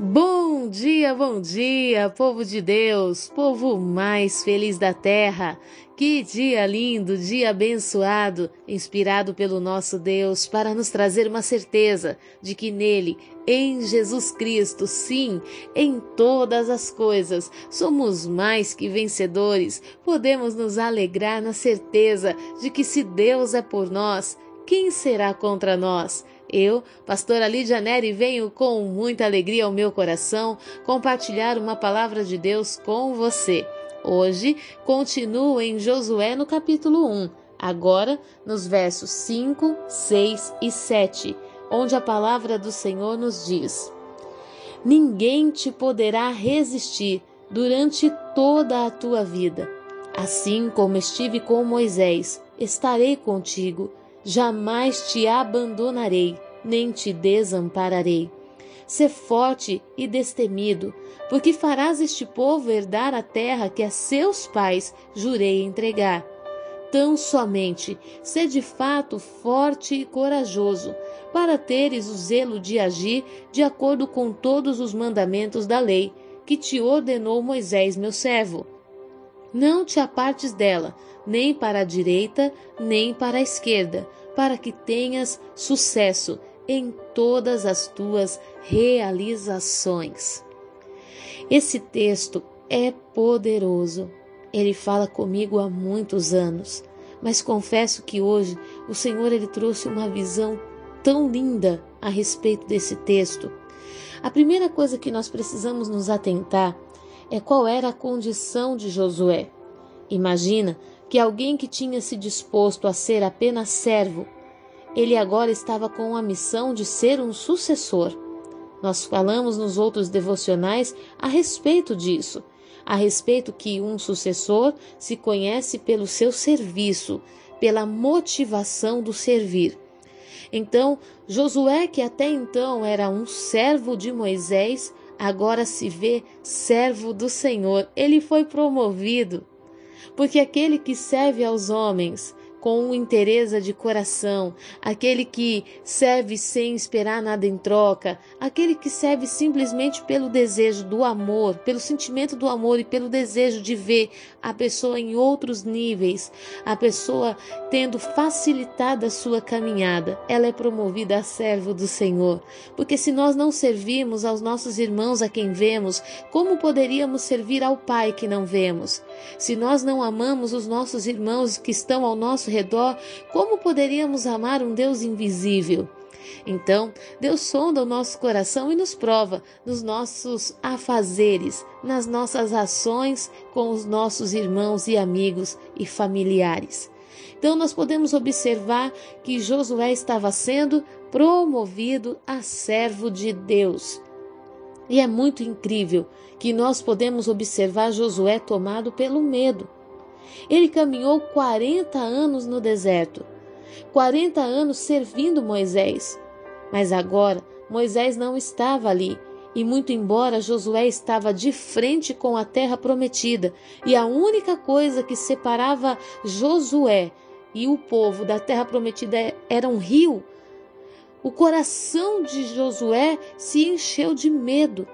Bom dia, bom dia, povo de Deus, povo mais feliz da terra. Que dia lindo, dia abençoado, inspirado pelo nosso Deus para nos trazer uma certeza de que nele, em Jesus Cristo, sim, em todas as coisas, somos mais que vencedores. Podemos nos alegrar na certeza de que se Deus é por nós, quem será contra nós? Eu, pastora Lídia Neri, venho com muita alegria ao meu coração compartilhar uma palavra de Deus com você. Hoje, continuo em Josué no capítulo 1, agora nos versos 5, 6 e 7, onde a palavra do Senhor nos diz: Ninguém te poderá resistir durante toda a tua vida. Assim como estive com Moisés, estarei contigo jamais te abandonarei, nem te desampararei. Sê forte e destemido, porque farás este povo herdar a terra que a seus pais jurei entregar. Tão somente sê de fato forte e corajoso, para teres o zelo de agir de acordo com todos os mandamentos da lei que te ordenou Moisés, meu servo. Não te apartes dela, nem para a direita, nem para a esquerda, para que tenhas sucesso em todas as tuas realizações. Esse texto é poderoso. Ele fala comigo há muitos anos, mas confesso que hoje o Senhor ele trouxe uma visão tão linda a respeito desse texto. A primeira coisa que nós precisamos nos atentar é qual era a condição de Josué. Imagina que alguém que tinha se disposto a ser apenas servo, ele agora estava com a missão de ser um sucessor. Nós falamos nos outros devocionais a respeito disso, a respeito que um sucessor se conhece pelo seu serviço, pela motivação do servir. Então, Josué, que até então era um servo de Moisés, agora se vê servo do Senhor. Ele foi promovido porque aquele que serve aos homens com interesse de coração, aquele que serve sem esperar nada em troca, aquele que serve simplesmente pelo desejo do amor, pelo sentimento do amor e pelo desejo de ver a pessoa em outros níveis, a pessoa tendo facilitado a sua caminhada, ela é promovida a servo do Senhor. Porque se nós não servimos aos nossos irmãos a quem vemos, como poderíamos servir ao Pai que não vemos? Se nós não amamos os nossos irmãos que estão ao nosso redor, como poderíamos amar um Deus invisível? Então, Deus sonda o nosso coração e nos prova nos nossos afazeres, nas nossas ações com os nossos irmãos e amigos e familiares. Então, nós podemos observar que Josué estava sendo promovido a servo de Deus. E é muito incrível que nós podemos observar Josué tomado pelo medo. Ele caminhou 40 anos no deserto, 40 anos servindo Moisés. Mas agora Moisés não estava ali, e muito embora Josué estava de frente com a terra prometida, e a única coisa que separava Josué e o povo da terra prometida era um rio, o coração de Josué se encheu de medo.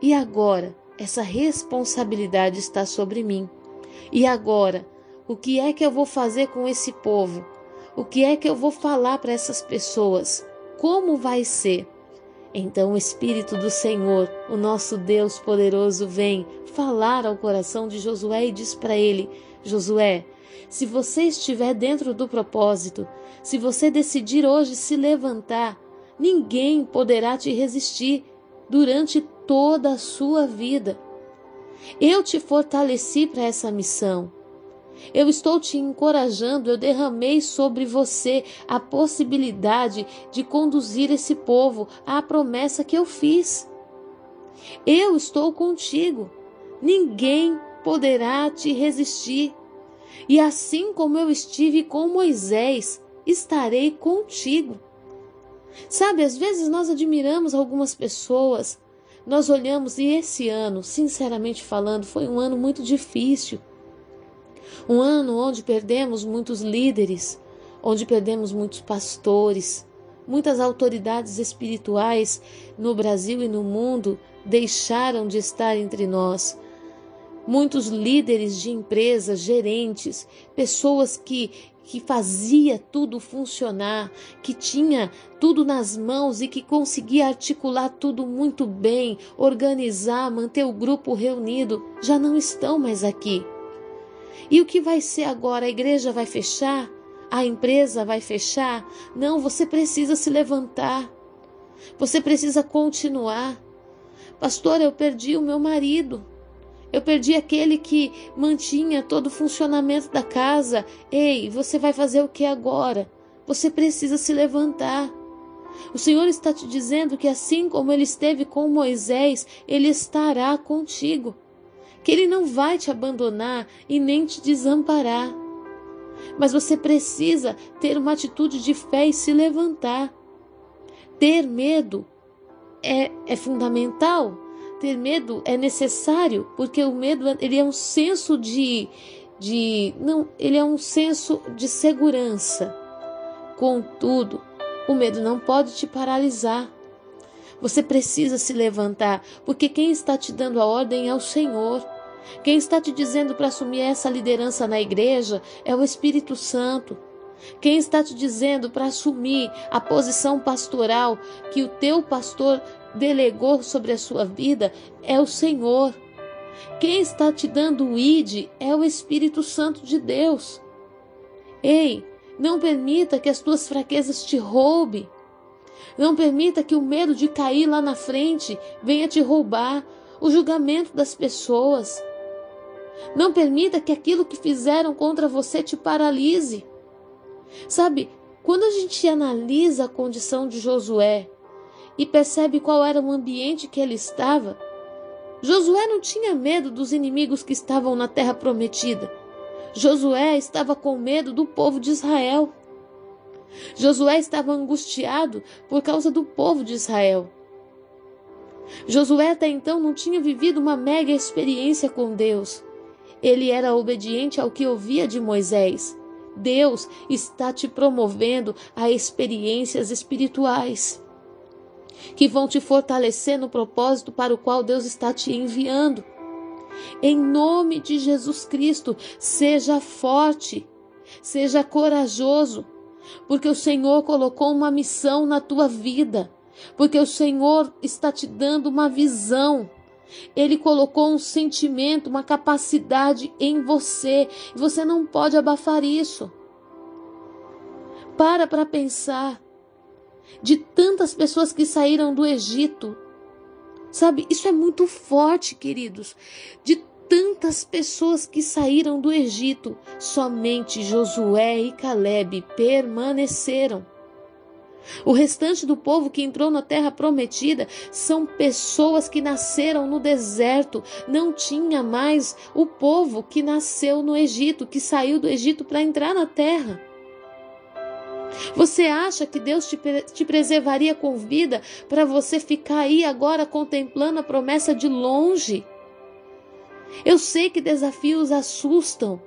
E agora, essa responsabilidade está sobre mim. E agora, o que é que eu vou fazer com esse povo? O que é que eu vou falar para essas pessoas? Como vai ser? Então o Espírito do Senhor, o nosso Deus poderoso, vem falar ao coração de Josué e diz para ele: Josué, se você estiver dentro do propósito, se você decidir hoje se levantar, ninguém poderá te resistir durante toda a sua vida. Eu te fortaleci para essa missão. Eu estou te encorajando, eu derramei sobre você a possibilidade de conduzir esse povo à promessa que eu fiz. Eu estou contigo. Ninguém poderá te resistir. E assim como eu estive com Moisés, estarei contigo. Sabe, às vezes nós admiramos algumas pessoas nós olhamos e esse ano, sinceramente falando, foi um ano muito difícil. Um ano onde perdemos muitos líderes, onde perdemos muitos pastores, Muitas autoridades espirituais no Brasil e no mundo deixaram de estar entre nós. Muitos líderes de empresas, gerentes, pessoas que que fazia tudo funcionar, que tinha tudo nas mãos e que conseguia articular tudo muito bem, organizar, manter o grupo reunido, já não estão mais aqui. E o que vai ser agora? A igreja vai fechar? A empresa vai fechar? Não, você precisa se levantar. Você precisa continuar. Pastor, eu perdi o meu marido. Eu perdi aquele que mantinha todo o funcionamento da casa. Ei, você vai fazer o que agora? Você precisa se levantar. O Senhor está te dizendo que assim como ele esteve com Moisés, ele estará contigo. Que ele não vai te abandonar e nem te desamparar. Mas você precisa ter uma atitude de fé e se levantar. Ter medo é, é fundamental, ter medo é necessário, porque o medo ele é um senso de, de não, ele é um senso de segurança. Contudo, o medo não pode te paralisar. Você precisa se levantar, porque quem está te dando a ordem é o Senhor. Quem está te dizendo para assumir essa liderança na igreja é o Espírito Santo. Quem está te dizendo para assumir a posição pastoral que o teu pastor delegou sobre a sua vida é o Senhor. Quem está te dando o ID é o Espírito Santo de Deus. Ei, não permita que as tuas fraquezas te roubem. Não permita que o medo de cair lá na frente venha te roubar o julgamento das pessoas. Não permita que aquilo que fizeram contra você te paralise. Sabe, quando a gente analisa a condição de Josué, e percebe qual era o ambiente que ele estava. Josué não tinha medo dos inimigos que estavam na terra prometida. Josué estava com medo do povo de Israel. Josué estava angustiado por causa do povo de Israel. Josué até então não tinha vivido uma mega experiência com Deus. Ele era obediente ao que ouvia de Moisés. Deus está te promovendo a experiências espirituais que vão te fortalecer no propósito para o qual Deus está te enviando. Em nome de Jesus Cristo, seja forte, seja corajoso, porque o Senhor colocou uma missão na tua vida, porque o Senhor está te dando uma visão. Ele colocou um sentimento, uma capacidade em você, e você não pode abafar isso. Para para pensar de tantas pessoas que saíram do Egito. Sabe, isso é muito forte, queridos. De tantas pessoas que saíram do Egito, somente Josué e Caleb permaneceram. O restante do povo que entrou na terra prometida são pessoas que nasceram no deserto. Não tinha mais o povo que nasceu no Egito, que saiu do Egito para entrar na terra. Você acha que Deus te, te preservaria com vida para você ficar aí agora contemplando a promessa de longe? Eu sei que desafios assustam,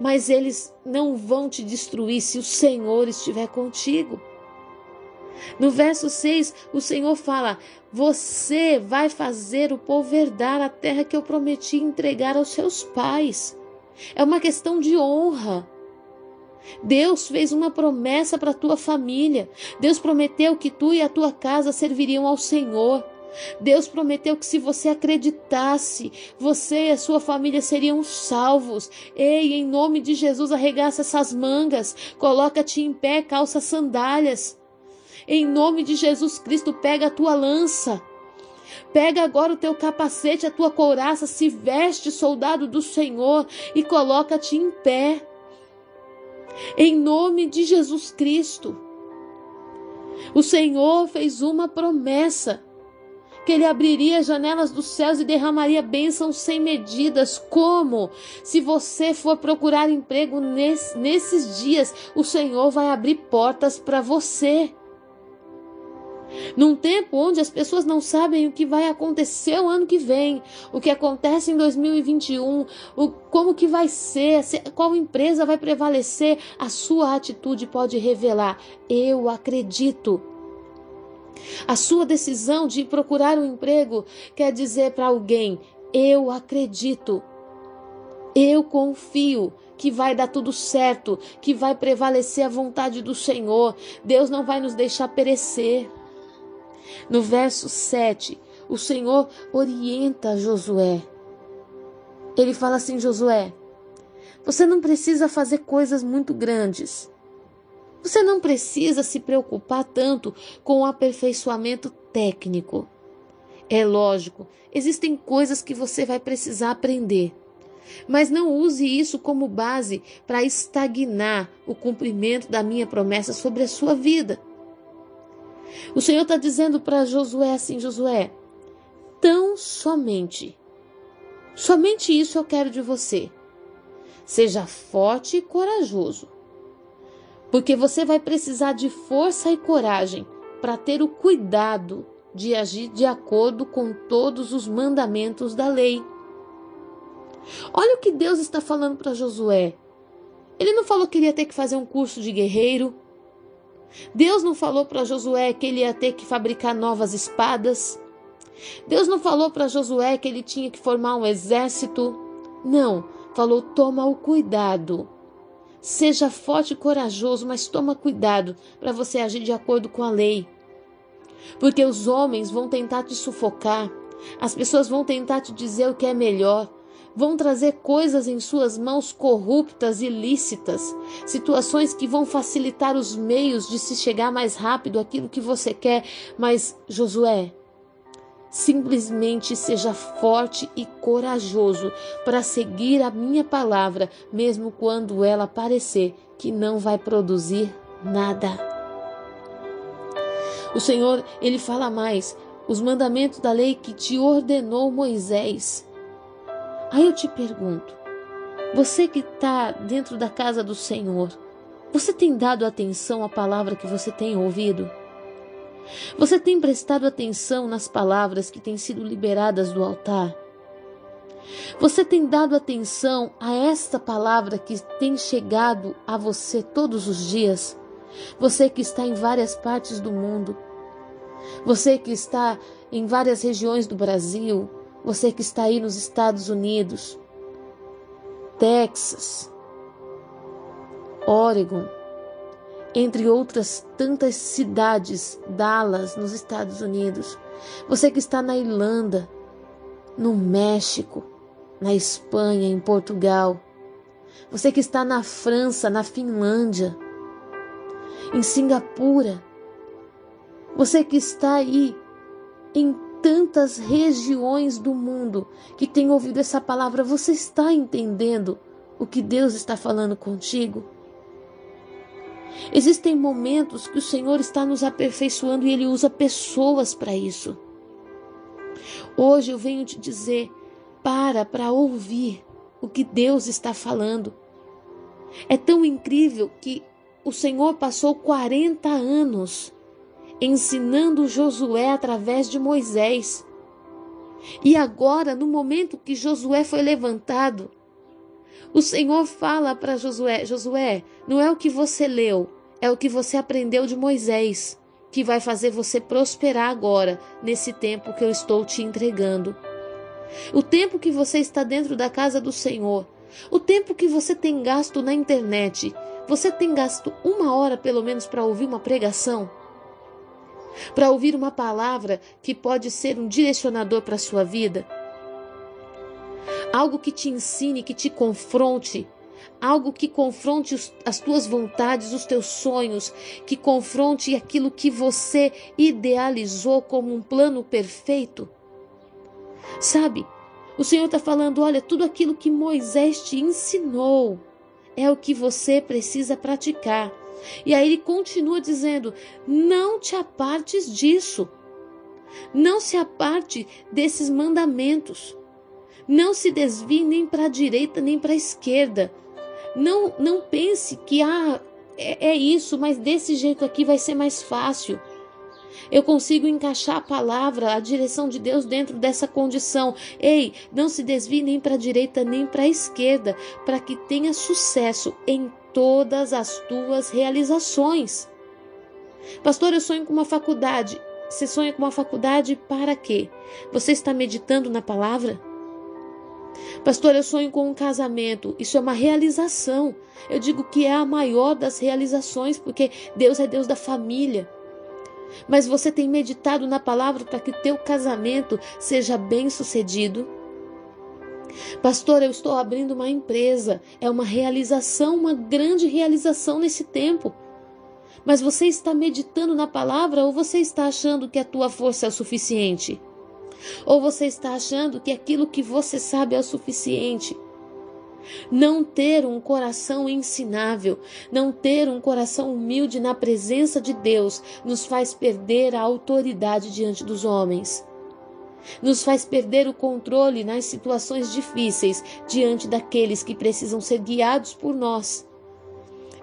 mas eles não vão te destruir se o Senhor estiver contigo. No verso 6, o Senhor fala: Você vai fazer o povo herdar a terra que eu prometi entregar aos seus pais. É uma questão de honra. Deus fez uma promessa para a tua família. Deus prometeu que tu e a tua casa serviriam ao Senhor. Deus prometeu que se você acreditasse, você e a sua família seriam salvos. Ei, em nome de Jesus, arregaça essas mangas, coloca-te em pé, calça sandálias. Em nome de Jesus Cristo, pega a tua lança. Pega agora o teu capacete, a tua couraça, se veste, soldado do Senhor, e coloca-te em pé em nome de Jesus Cristo. O Senhor fez uma promessa que ele abriria as janelas dos céus e derramaria bênçãos sem medidas. Como? Se você for procurar emprego nesses dias, o Senhor vai abrir portas para você. Num tempo onde as pessoas não sabem o que vai acontecer o ano que vem, o que acontece em 2021, o, como que vai ser, se, qual empresa vai prevalecer, a sua atitude pode revelar: eu acredito A sua decisão de procurar um emprego quer dizer para alguém: eu acredito, eu confio que vai dar tudo certo, que vai prevalecer a vontade do Senhor. Deus não vai nos deixar perecer. No verso 7, o Senhor orienta Josué. Ele fala assim: Josué, você não precisa fazer coisas muito grandes. Você não precisa se preocupar tanto com o aperfeiçoamento técnico. É lógico, existem coisas que você vai precisar aprender. Mas não use isso como base para estagnar o cumprimento da minha promessa sobre a sua vida. O Senhor está dizendo para Josué assim: Josué, tão somente, somente isso eu quero de você. Seja forte e corajoso porque você vai precisar de força e coragem para ter o cuidado de agir de acordo com todos os mandamentos da lei. Olha o que Deus está falando para Josué. Ele não falou que ele ia ter que fazer um curso de guerreiro. Deus não falou para Josué que ele ia ter que fabricar novas espadas. Deus não falou para Josué que ele tinha que formar um exército. Não, falou: toma o cuidado Seja forte e corajoso, mas toma cuidado para você agir de acordo com a lei. Porque os homens vão tentar te sufocar, as pessoas vão tentar te dizer o que é melhor, vão trazer coisas em suas mãos corruptas e ilícitas, situações que vão facilitar os meios de se chegar mais rápido àquilo que você quer. Mas, Josué, Simplesmente seja forte e corajoso para seguir a minha palavra, mesmo quando ela parecer que não vai produzir nada. O Senhor, ele fala mais, os mandamentos da lei que te ordenou Moisés. Aí eu te pergunto, você que está dentro da casa do Senhor, você tem dado atenção à palavra que você tem ouvido? Você tem prestado atenção nas palavras que têm sido liberadas do altar? Você tem dado atenção a esta palavra que tem chegado a você todos os dias? Você que está em várias partes do mundo, você que está em várias regiões do Brasil, você que está aí nos Estados Unidos, Texas, Oregon, entre outras tantas cidades, Dallas, nos Estados Unidos. Você que está na Irlanda, no México, na Espanha, em Portugal. Você que está na França, na Finlândia, em Singapura. Você que está aí em tantas regiões do mundo que tem ouvido essa palavra, você está entendendo o que Deus está falando contigo? Existem momentos que o Senhor está nos aperfeiçoando e Ele usa pessoas para isso. Hoje eu venho te dizer: para para ouvir o que Deus está falando. É tão incrível que o Senhor passou 40 anos ensinando Josué através de Moisés. E agora, no momento que Josué foi levantado, o Senhor fala para Josué: Josué, não é o que você leu, é o que você aprendeu de Moisés, que vai fazer você prosperar agora, nesse tempo que eu estou te entregando. O tempo que você está dentro da casa do Senhor, o tempo que você tem gasto na internet, você tem gasto uma hora pelo menos para ouvir uma pregação? Para ouvir uma palavra que pode ser um direcionador para a sua vida? algo que te ensine, que te confronte, algo que confronte os, as tuas vontades, os teus sonhos, que confronte aquilo que você idealizou como um plano perfeito. Sabe, o Senhor está falando: olha, tudo aquilo que Moisés te ensinou é o que você precisa praticar. E aí ele continua dizendo: não te apartes disso. Não se aparte desses mandamentos. Não se desvie nem para a direita nem para a esquerda. Não, não pense que ah, é, é isso, mas desse jeito aqui vai ser mais fácil. Eu consigo encaixar a palavra, a direção de Deus dentro dessa condição. Ei, não se desvie nem para a direita nem para a esquerda, para que tenha sucesso em todas as tuas realizações. Pastor, eu sonho com uma faculdade. você sonha com uma faculdade para quê? Você está meditando na palavra? Pastor, eu sonho com um casamento. Isso é uma realização. Eu digo que é a maior das realizações, porque Deus é Deus da família. Mas você tem meditado na palavra para que teu casamento seja bem sucedido? Pastor, eu estou abrindo uma empresa. É uma realização, uma grande realização nesse tempo. Mas você está meditando na palavra ou você está achando que a tua força é o suficiente? Ou você está achando que aquilo que você sabe é o suficiente? Não ter um coração ensinável, não ter um coração humilde na presença de Deus, nos faz perder a autoridade diante dos homens. Nos faz perder o controle nas situações difíceis diante daqueles que precisam ser guiados por nós.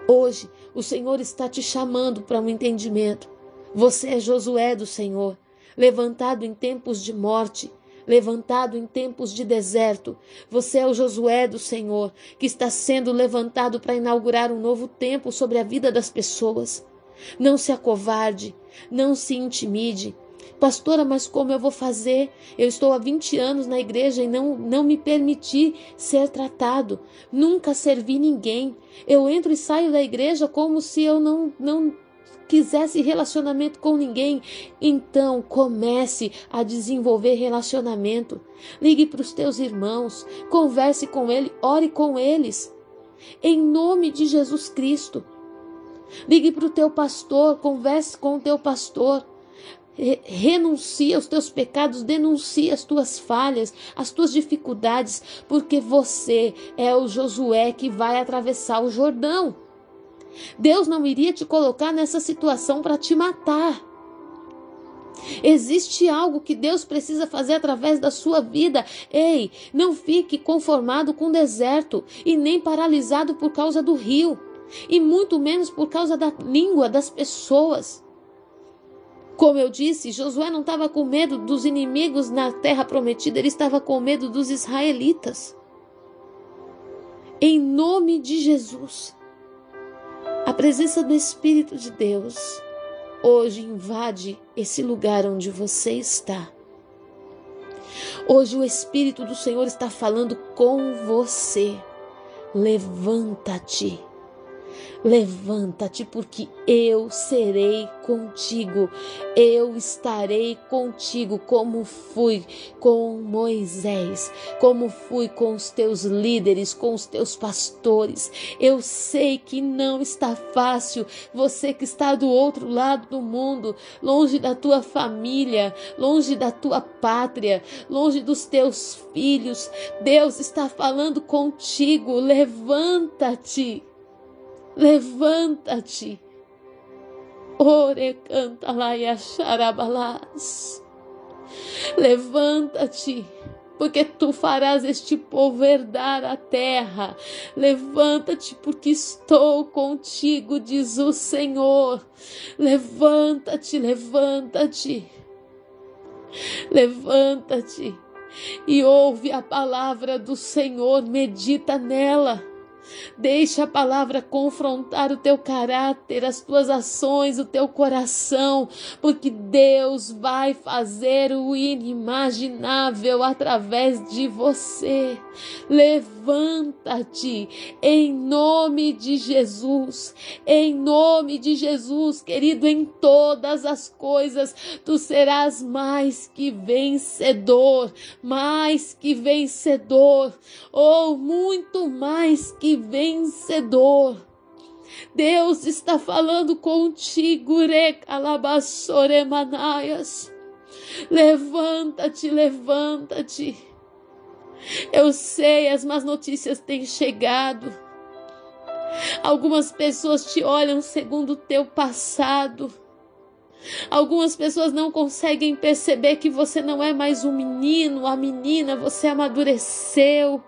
Hoje, o Senhor está te chamando para um entendimento. Você é Josué do Senhor, levantado em tempos de morte, levantado em tempos de deserto. Você é o Josué do Senhor, que está sendo levantado para inaugurar um novo tempo sobre a vida das pessoas. Não se acovarde, não se intimide, Pastora, mas como eu vou fazer? Eu estou há 20 anos na igreja e não, não me permiti ser tratado. Nunca servi ninguém. Eu entro e saio da igreja como se eu não, não quisesse relacionamento com ninguém. Então comece a desenvolver relacionamento. Ligue para os teus irmãos, converse com eles, ore com eles. Em nome de Jesus Cristo. Ligue para o teu pastor, converse com o teu pastor renuncia aos teus pecados, denuncia as tuas falhas, as tuas dificuldades, porque você é o Josué que vai atravessar o Jordão. Deus não iria te colocar nessa situação para te matar. Existe algo que Deus precisa fazer através da sua vida. Ei, não fique conformado com o deserto e nem paralisado por causa do rio, e muito menos por causa da língua das pessoas. Como eu disse, Josué não estava com medo dos inimigos na terra prometida, ele estava com medo dos israelitas. Em nome de Jesus, a presença do Espírito de Deus hoje invade esse lugar onde você está. Hoje o Espírito do Senhor está falando com você. Levanta-te. Levanta-te, porque eu serei contigo, eu estarei contigo, como fui com Moisés, como fui com os teus líderes, com os teus pastores. Eu sei que não está fácil, você que está do outro lado do mundo, longe da tua família, longe da tua pátria, longe dos teus filhos. Deus está falando contigo, levanta-te. Levanta-te. Ore canta lá e xarabalás. Levanta-te, porque tu farás este povo herdar a terra. Levanta-te, porque estou contigo, diz o Senhor. Levanta-te, levanta-te. Levanta-te e ouve a palavra do Senhor, medita nela Deixa a palavra confrontar o teu caráter, as tuas ações, o teu coração, porque Deus vai fazer o inimaginável através de você. Levanta-te em nome de Jesus, em nome de Jesus, querido, em todas as coisas tu serás mais que vencedor, mais que vencedor, ou muito mais que vencedor. Deus está falando contigo, Recalabassoremanaias. Levanta-te, levanta-te. Eu sei, as más notícias têm chegado. Algumas pessoas te olham segundo o teu passado. Algumas pessoas não conseguem perceber que você não é mais um menino, a menina, você amadureceu.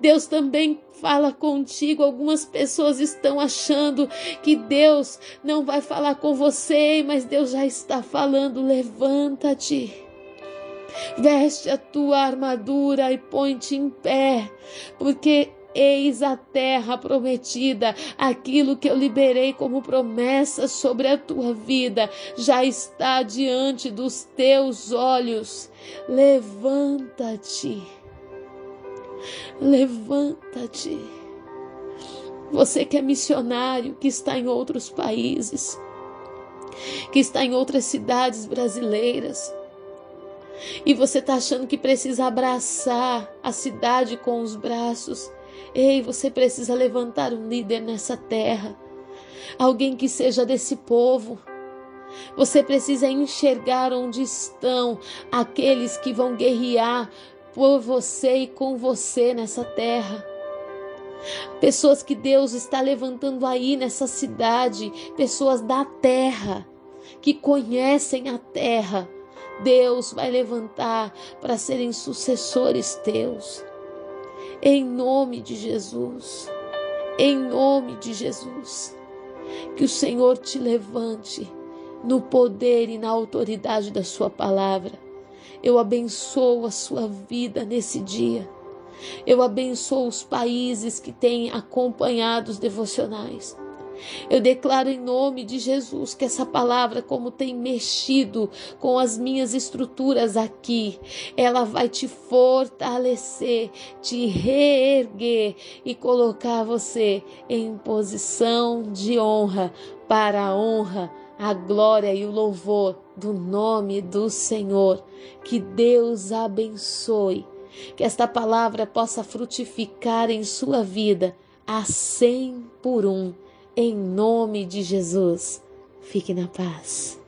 Deus também fala contigo. Algumas pessoas estão achando que Deus não vai falar com você, mas Deus já está falando. Levanta-te. Veste a tua armadura e põe-te em pé, porque Eis a terra prometida, aquilo que eu liberei como promessa sobre a tua vida, já está diante dos teus olhos. Levanta-te, levanta-te. Você que é missionário, que está em outros países, que está em outras cidades brasileiras, e você está achando que precisa abraçar a cidade com os braços. Ei, você precisa levantar um líder nessa terra, alguém que seja desse povo. Você precisa enxergar onde estão aqueles que vão guerrear por você e com você nessa terra. Pessoas que Deus está levantando aí nessa cidade, pessoas da terra, que conhecem a terra. Deus vai levantar para serem sucessores teus. Em nome de Jesus. Em nome de Jesus. Que o Senhor te levante no poder e na autoridade da Sua palavra. Eu abençoo a sua vida nesse dia. Eu abençoo os países que têm acompanhado os devocionais. Eu declaro em nome de Jesus que essa palavra, como tem mexido com as minhas estruturas aqui, ela vai te fortalecer, te reerguer e colocar você em posição de honra para a honra, a glória e o louvor do nome do Senhor. Que Deus abençoe, que esta palavra possa frutificar em sua vida a cem por um em nome de Jesus. Fique na paz.